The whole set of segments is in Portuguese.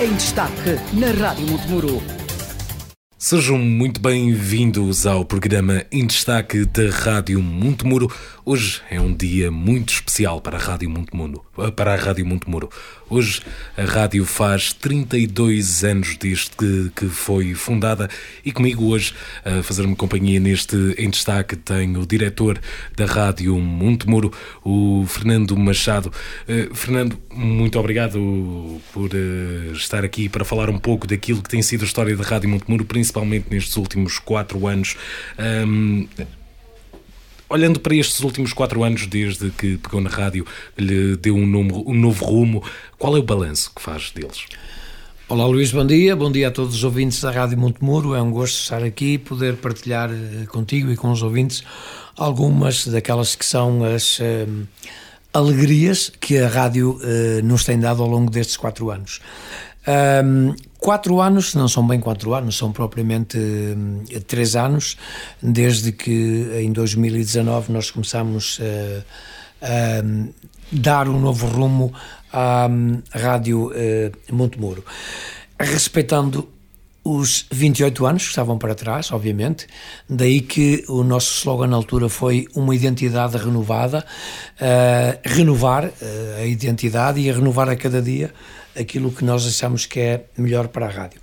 em destaque na Rádio Montemuro. Sejam muito bem-vindos ao programa em destaque da Rádio Montemuro. Hoje é um dia muito especial para a Rádio Montemuro. Para a Rádio Montemuro. Hoje a rádio faz 32 anos desde que, foi fundada e comigo hoje a fazer-me companhia neste em destaque tenho o diretor da Rádio Montemuro, o Fernando Machado. Uh, Fernando, muito obrigado por uh, estar aqui para falar um pouco daquilo que tem sido a história da Rádio Montemuro, principalmente nestes últimos quatro anos. Um, olhando para estes últimos quatro anos, desde que pegou na rádio, lhe deu um novo, um novo rumo, qual é o balanço que faz deles? Olá Luís, bom dia, bom dia a todos os ouvintes da Rádio Montemuro, é um gosto estar aqui e poder partilhar eh, contigo e com os ouvintes algumas daquelas que são as uh, alegrias que a rádio uh, nos tem dado ao longo destes quatro anos. Um, quatro anos, não são bem quatro anos, são propriamente hum, três anos, desde que em 2019 nós começamos a, a dar um novo rumo à hum, Rádio Montemuro. Respeitando os 28 anos que estavam para trás, obviamente, daí que o nosso slogan na altura foi uma identidade renovada, uh, renovar uh, a identidade e a renovar a cada dia aquilo que nós achamos que é melhor para a rádio.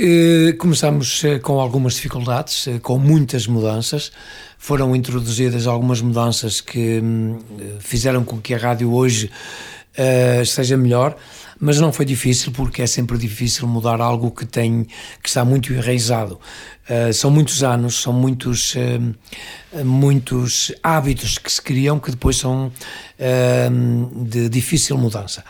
Uh, começamos com algumas dificuldades, com muitas mudanças. Foram introduzidas algumas mudanças que hum, fizeram com que a rádio hoje seja melhor mas não foi difícil porque é sempre difícil mudar algo que tem que está muito enraizado. São muitos anos, são muitos uh, muitos hábitos que se criam que depois são uh, de difícil mudança.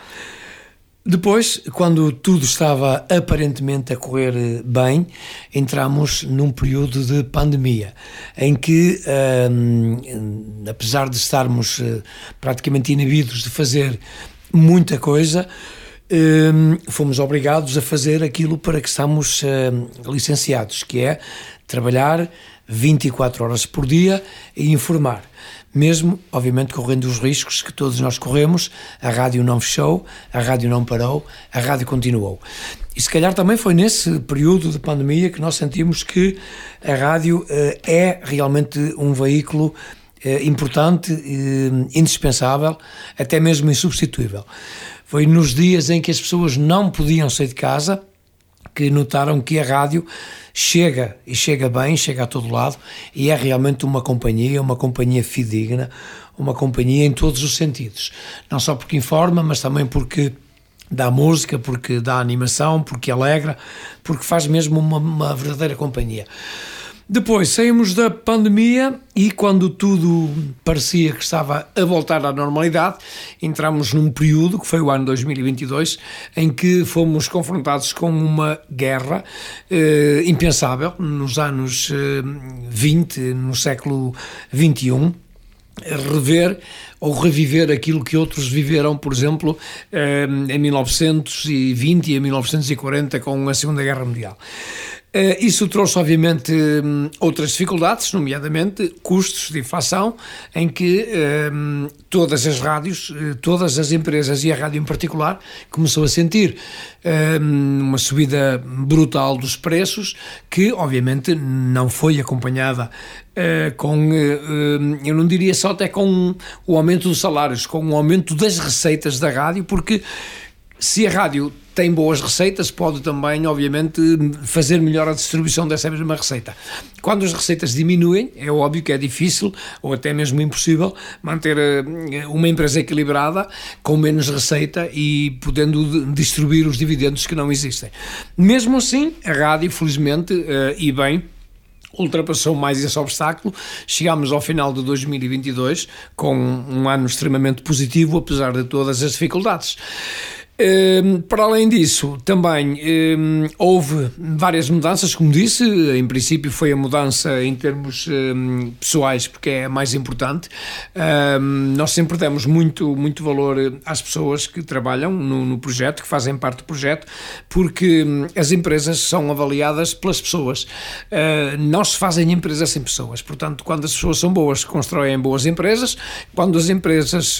Depois, quando tudo estava aparentemente a correr bem, entramos num período de pandemia, em que, apesar de estarmos praticamente inibidos de fazer muita coisa, um, fomos obrigados a fazer aquilo para que estamos uh, licenciados, que é trabalhar 24 horas por dia e informar. Mesmo, obviamente, correndo os riscos que todos nós corremos, a rádio não fechou, a rádio não parou, a rádio continuou. E se calhar também foi nesse período de pandemia que nós sentimos que a rádio uh, é realmente um veículo uh, importante, uh, indispensável, até mesmo insubstituível. Foi nos dias em que as pessoas não podiam sair de casa que notaram que a rádio chega e chega bem, chega a todo lado e é realmente uma companhia, uma companhia fidedigna, uma companhia em todos os sentidos. Não só porque informa, mas também porque dá música, porque dá animação, porque alegra, porque faz mesmo uma, uma verdadeira companhia. Depois saímos da pandemia e quando tudo parecia que estava a voltar à normalidade, entramos num período, que foi o ano 2022, em que fomos confrontados com uma guerra eh, impensável nos anos eh, 20, no século 21 rever ou reviver aquilo que outros viveram, por exemplo, eh, em 1920 e em 1940 com a Segunda Guerra Mundial. Uh, isso trouxe, obviamente, um, outras dificuldades, nomeadamente custos de inflação, em que um, todas as rádios, uh, todas as empresas e a rádio em particular, começou a sentir um, uma subida brutal dos preços, que, obviamente, não foi acompanhada uh, com, eu não diria só até com o aumento dos salários, com o aumento das receitas da rádio, porque se a rádio tem boas receitas, pode também, obviamente, fazer melhor a distribuição dessa mesma receita. Quando as receitas diminuem, é óbvio que é difícil, ou até mesmo impossível, manter eh, uma empresa equilibrada com menos receita e podendo distribuir os dividendos que não existem. Mesmo assim, a rádio, felizmente, eh, e bem, ultrapassou mais esse obstáculo. Chegámos ao final de 2022 com um ano extremamente positivo, apesar de todas as dificuldades. Ehm, para além disso, também ehm, houve várias mudanças, como disse. Em princípio, foi a mudança em termos ehm, pessoais, porque é a mais importante. nós sempre demos muito, muito valor às pessoas que trabalham no, no projeto, que fazem parte do projeto, porque as empresas são avaliadas pelas pessoas. Uh, não se fazem empresas sem pessoas. Portanto, quando as pessoas são boas, constroem boas empresas. Quando as empresas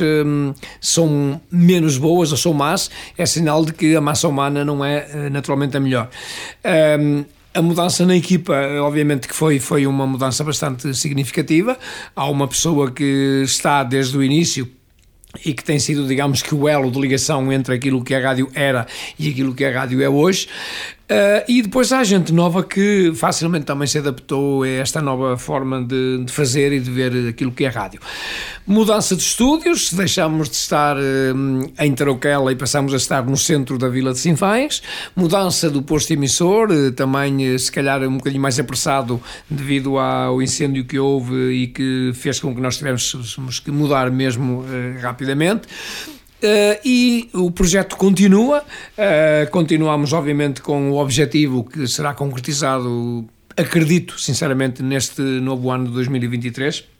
são menos boas ou são más, é sinal de que a massa humana não é naturalmente a melhor. Um, a mudança na equipa, obviamente que foi, foi uma mudança bastante significativa. Há uma pessoa que está desde o início e que tem sido, digamos que, o elo de ligação entre aquilo que a rádio era e aquilo que a rádio é hoje. Uh, e depois há gente nova que facilmente também se adaptou a esta nova forma de, de, fazer e de ver aquilo que é rádio. Mudança de estúdios, deixámos de estar uh, em Tarouquela e passamos a estar no centro da Vila de Sinfães. Mudança do posto emissor, uh, também se calhar um bocadinho mais apressado devido ao incêndio que houve e que fez com que nós tivéssemos que mudar mesmo rapidamente. Uh, e o projeto continua, uh, continuamos obviamente com o objetivo que será concretizado, acredito sinceramente, neste novo ano de 2023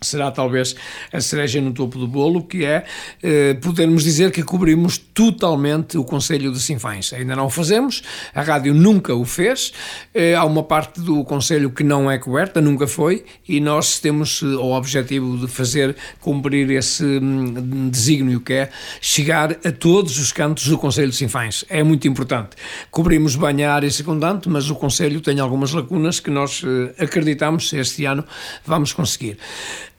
será talvez a cereja no topo do bolo, que é eh, podermos dizer que cobrimos totalmente o Conselho de Sinfães. Ainda não o fazemos, a rádio nunca o fez, eh, há uma parte do Conselho que não é coberta, nunca foi, e nós temos eh, o objetivo de fazer cumprir esse hum, desígnio, que é chegar a todos os cantos do Conselho de Sinfães. É muito importante. Cobrimos bem a área secundante, mas o Conselho tem algumas lacunas que nós eh, acreditamos este ano vamos conseguir.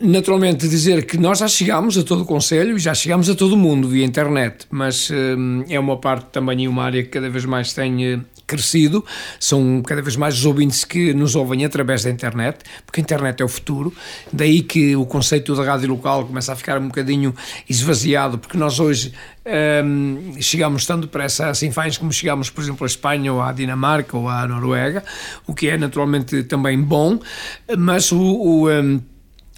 Naturalmente, dizer que nós já chegámos a todo o Conselho e já chegámos a todo o mundo via internet, mas hum, é uma parte também e uma área que cada vez mais tem eh, crescido, são cada vez mais os ouvintes que nos ouvem através da internet, porque a internet é o futuro, daí que o conceito da rádio local começa a ficar um bocadinho esvaziado, porque nós hoje um, chegamos tanto para essa Sinfãs como chegamos, por exemplo, à Espanha ou à Dinamarca ou à Noruega, o que é naturalmente também bom, mas o, o um,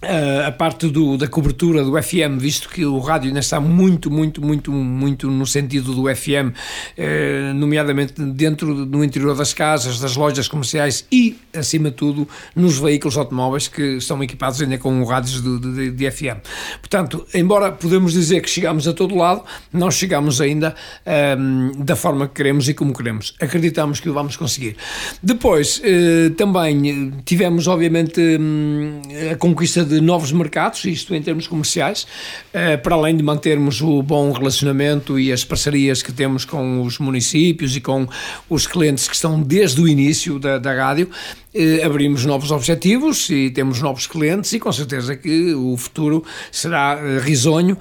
Uh, a parte do, da cobertura do FM, visto que o rádio ainda está muito, muito, muito, muito no sentido do FM, uh, eh, nomeadamente dentro, no interior das casas, das lojas comerciais e, acima de tudo, nos veículos automóveis que estão equipados ainda com rádios de, de, de, FM. Portanto, embora podemos dizer que chegamos a todo lado, não chegamos ainda ehm, da forma que queremos e como queremos. Acreditamos que o vamos conseguir. Depois, uh, também tivemos, obviamente, um, a conquista de novos mercados, isto em termos comerciais, eh, para além de mantermos o bom relacionamento e as parcerias que temos com os municípios e com os clientes que estão desde o início da, da rádio, eh, abrimos novos objetivos e temos novos clientes e com certeza que o futuro será eh, risonho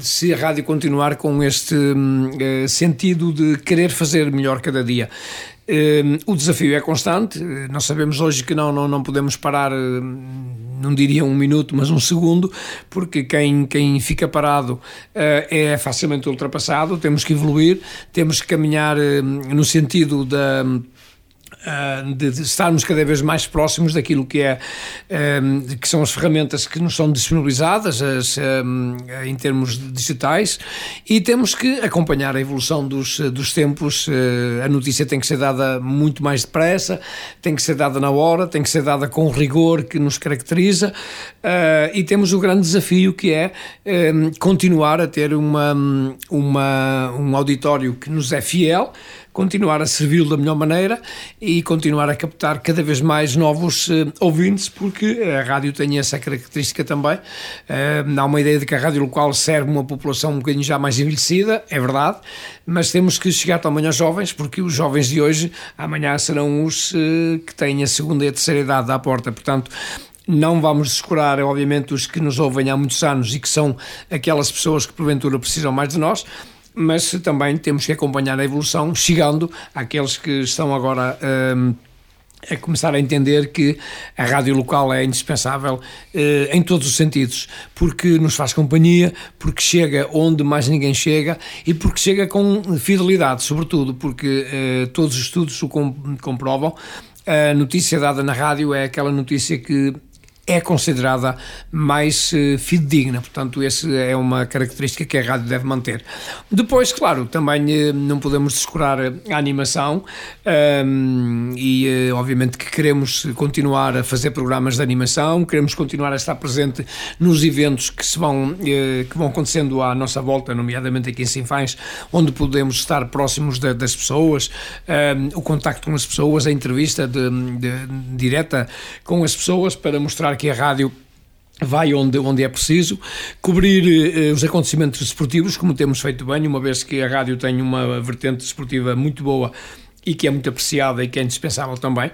se a rádio continuar com este um, sentido de querer fazer melhor cada dia. Um, o desafio é constante, nós sabemos hoje que não, não, não podemos parar não diria um minuto, mas um segundo, porque quem, quem fica parado uh, é facilmente ultrapassado. Temos que evoluir, temos que caminhar no sentido da ah, de, estarmos cada vez mais próximos daquilo que é que são as ferramentas que nos são disponibilizadas as, em termos digitais e temos que acompanhar a evolução dos, dos tempos. Ah, a notícia tem que ser dada muito mais depressa tem que ser dada na hora tem que ser dada com o rigor que nos caracteriza ah, e temos o grande desafio que é continuar a ter uma, uma, um auditório que nos é fiel continuar a servi-lo da melhor maneira e continuar a captar cada vez mais novos uh, ouvintes, porque a rádio tem essa característica também. Uh, há uma ideia de que a rádio local serve uma população um bocadinho já mais envelhecida, é verdade, mas temos que chegar também aos jovens, porque os jovens de hoje, amanhã serão os uh, que têm a segunda e a terceira idade à porta. Portanto, não vamos descurar, obviamente, os que nos ouvem há muitos anos e que são aquelas pessoas que porventura precisam mais de nós, mas também temos que acompanhar a evolução, chegando àqueles que estão agora. Um, a começar a entender que a rádio local é indispensável eh, em todos os sentidos, porque nos faz companhia, porque chega onde mais ninguém chega e porque chega com fidelidade, sobretudo, porque eh, todos os estudos o comprovam. A notícia dada na rádio é aquela notícia que é considerada mais uh, fidedigna, portanto, essa é uma característica que a rádio deve manter. Depois, claro, também uh, não podemos descurar a animação um, ehm, e, uh, obviamente, que queremos continuar a fazer programas de animação, queremos continuar a estar presente nos eventos que, se vão, que vão acontecendo à nossa volta, nomeadamente aqui em Sinfãs, onde podemos estar próximos de, das pessoas, um, ehm, o contacto com as pessoas, a entrevista de, de, direta com as pessoas para mostrar que a rádio vai onde, onde é preciso, cobrir eh, os acontecimentos desportivos, como temos feito bem, uma vez que a rádio tem uma vertente desportiva muito boa e que é muito apreciada e que é indispensável também.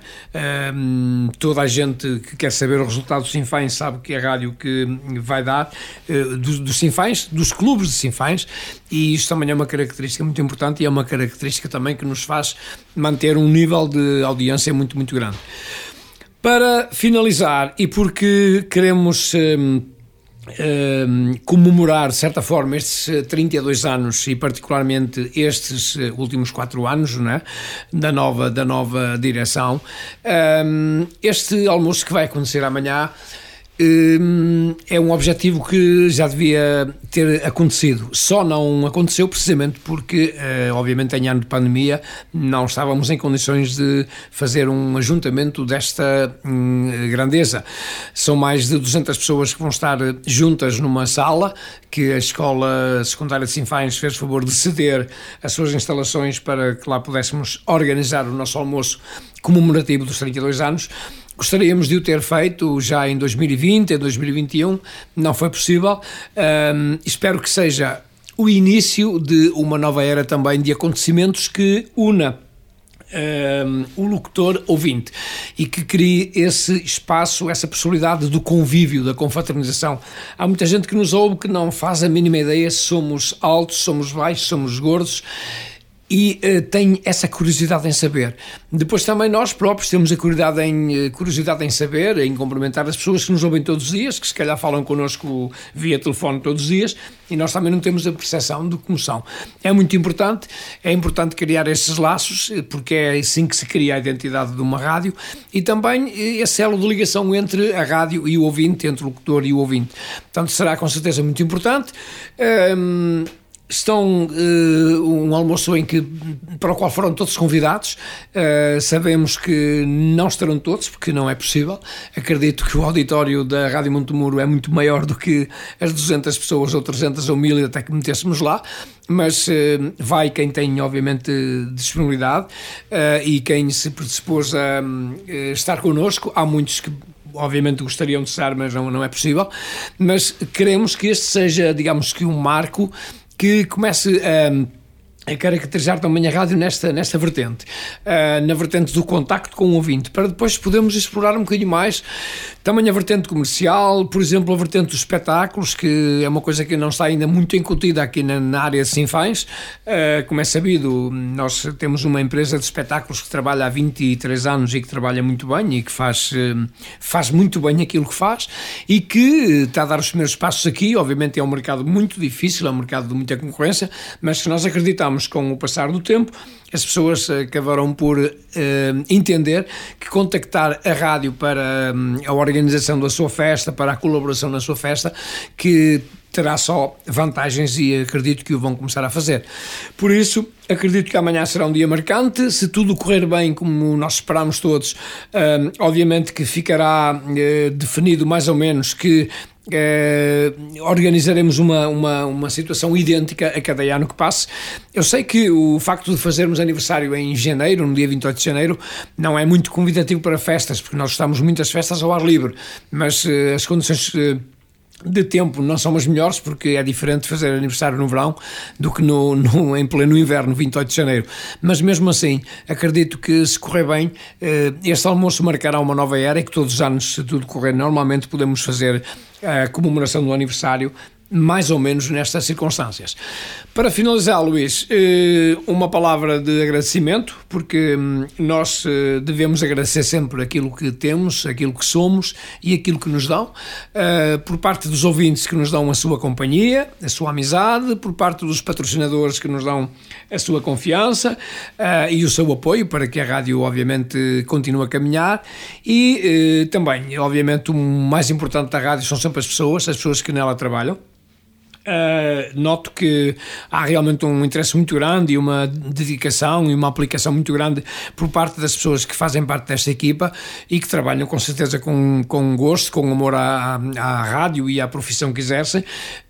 Um, toda a gente que quer saber o resultado do Sinfãs sabe que é a rádio que vai dar uh, dos, dos Sinfãs, dos clubes de Sinfãs, e isto também é uma característica muito importante e é uma característica também que nos faz manter um nível de audiência muito, muito grande. Para finalizar, e porque queremos. Um, Uh, comemorar, de certa forma, estes 32 anos e particularmente estes eh, últimos 4 anos né, da, nova, da nova direção. Uh, este almoço que vai acontecer amanhã Hum, é um objetivo que já devia ter acontecido. Só não aconteceu precisamente porque, eh, obviamente, em ano de pandemia, não estávamos em condições de fazer um ajuntamento desta hum, grandeza. São mais de 200 pessoas que vão estar juntas numa sala que a Escola Secundária de Sinfães fez favor de ceder as suas instalações para que lá pudéssemos organizar o nosso almoço comemorativo dos 32 anos. Gostaríamos de o ter feito já em 2020, em 2021, não foi possível. Um, espero que seja o início de uma nova era também de acontecimentos que una um, o locutor ouvinte e que crie esse espaço, essa possibilidade do convívio, da confraternização. Há muita gente que nos ouve que não faz a mínima ideia se somos altos, somos baixos, somos gordos e uh, essa curiosidade em saber. Depois também nós próprios temos a curiosidade em, uh, curiosidade em saber, em cumprimentar as pessoas que nos ouvem todos os dias, que se calhar falam connosco via telefone todos os dias, e nós também não temos a percepção de como são. É muito importante, é importante criar esses laços, eh, porque é assim que se cria a identidade de uma rádio, e também esse elo de ligação entre a rádio e o ouvinte, entre o locutor e o ouvinte. Portanto, será com certeza muito importante. Estão uh, um almoço em que, para o qual foram todos convidados. Uh, sabemos que não estarão todos, porque não é possível. Acredito que o auditório da Rádio Montemuro é muito maior do que as 200 pessoas, ou 300 ou 1000, até que metêssemos lá. Mas uh, vai quem tem, obviamente, disponibilidade e quem se predispôs a estar connosco. Há muitos que obviamente gostariam de estar, mas não, não é possível. Mas queremos que este seja, digamos que, um marco que comece a a caracterizar também a rádio nesta, nesta vertente, uh, na vertente do contacto com o ouvinte, para depois podermos explorar um bocadinho mais também a vertente comercial, por exemplo, a vertente dos espetáculos, que é uma coisa que não está ainda muito incutida aqui na, na área de Sinfãs. Uh, como é sabido, nós temos uma empresa de espetáculos que trabalha há 23 anos e que trabalha muito bem e que faz, uh, faz muito bem aquilo que faz e que está a dar os primeiros passos aqui. Obviamente é um mercado muito difícil, é um mercado de muita concorrência, mas que nós acreditamos com o passar do tempo as pessoas acabaram por uh, entender que contactar a rádio para um, a organização da sua festa, para a colaboração na sua festa, que terá só vantagens e acredito que o vão começar a fazer. Por isso, acredito que amanhã será um dia marcante. Se tudo correr bem, como nós esperamos todos, um, obviamente que ficará uh, definido mais ou menos que Uh, organizaremos uma, uma, uma situação idêntica a cada ano que passe. Eu sei que o facto de fazermos aniversário em janeiro, no dia 28 de janeiro, não é muito convidativo para festas, porque nós gostamos muito das festas ao ar livre, mas uh, as condições. Uh, de tempo não são as melhores, porque é diferente fazer aniversário no verão do que no, no, em pleno inverno, 28 de janeiro. Mas mesmo assim, acredito que se correr bem, eh, este almoço marcará uma nova era e que todos os anos, se tudo correr normalmente, podemos fazer a comemoração do aniversário mais ou menos nestas circunstâncias. Para finalizar, Luís, eh, uma palavra de agradecimento, porque hum, nós eh, devemos agradecer sempre aquilo que temos, aquilo que somos e aquilo que nos dão, eh, por parte dos ouvintes que nos dão a sua companhia, a sua amizade, por parte dos patrocinadores que nos dão a sua confiança e o seu apoio para que a rádio, obviamente, continue a caminhar e também, obviamente, o mais importante da rádio são sempre as pessoas, as pessoas que nela trabalham. Uh, noto que há realmente um interesse muito grande e uma dedicação e uma aplicação muito grande por parte das pessoas que fazem parte desta equipa e que trabalham com certeza com, com gosto, com amor à, à rádio e à profissão que exercem.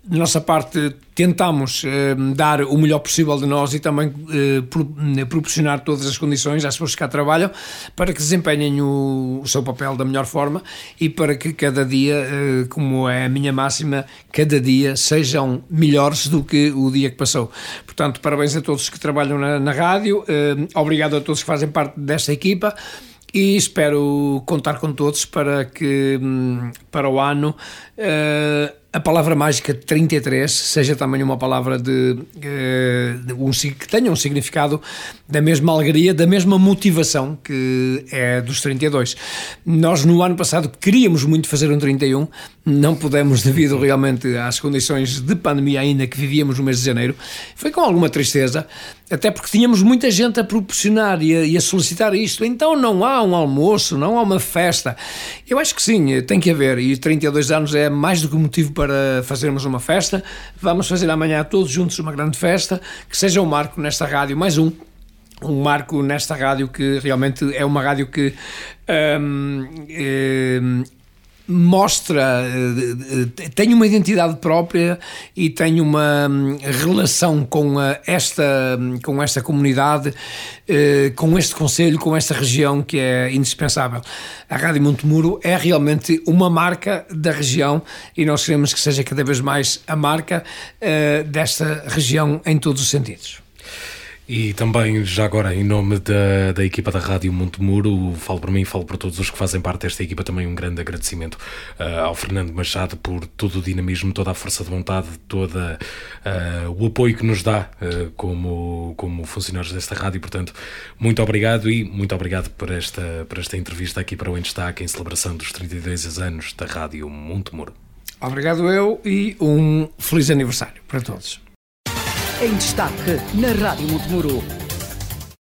Nossa parte, tentamos eh, dar o melhor possível de nós e também eh, pro, eh, proporcionar todas as condições às pessoas que cá trabalham para que desempenhem o, o, seu papel da melhor forma e para que cada dia, eh, como é a minha máxima, cada dia sejam melhores do que o dia que passou. Portanto, parabéns a todos que trabalham na, na rádio, eh, obrigado a todos que fazem parte desta equipa e espero contar com todos para que hum, para o ano uh, a palavra mágica 33 seja também uma palavra de, uh, de um, que tenha um significado da mesma alegria, da mesma motivação que é dos 32. Nós no ano passado queríamos muito fazer um 31, não pudemos devido realmente às condições de pandemia ainda que vivíamos no mês de janeiro. Foi com alguma tristeza, até porque tínhamos muita gente a proporcionar e a, e a solicitar isto. Então não há um almoço, não há uma festa. Eu acho que sim, tem que haver e 32 anos é mais do que motivo para fazermos uma festa. Vamos fazer amanhã todos juntos uma grande festa, que seja um marco nesta rádio, mais um, um marco nesta rádio que realmente é uma rádio que um, um, mostra, eh, tem uma identidade própria e tem uma hum, relação com esta, com esta comunidade, eh, com este Conselho, com esta região que é indispensável. A Rádio Montemuro é realmente uma marca da região e nós queremos que seja cada vez mais a marca eh, desta região em todos os sentidos. E também, já agora, em nome da, da equipa da Rádio Montemuro, falo por mim, falo por todos os que fazem parte desta equipa, também um grande agradecimento uh, ao Fernando Machado por todo o dinamismo, toda a força de vontade, todo uh, o apoio que nos dá uh, como, como funcionários desta rádio. Portanto, muito obrigado e muito obrigado por esta, por esta entrevista aqui para o Em Destaque, em celebração dos 32 anos da Rádio Montemuro. Obrigado eu e um feliz aniversário para todos em destaque na Rádio Montemuro.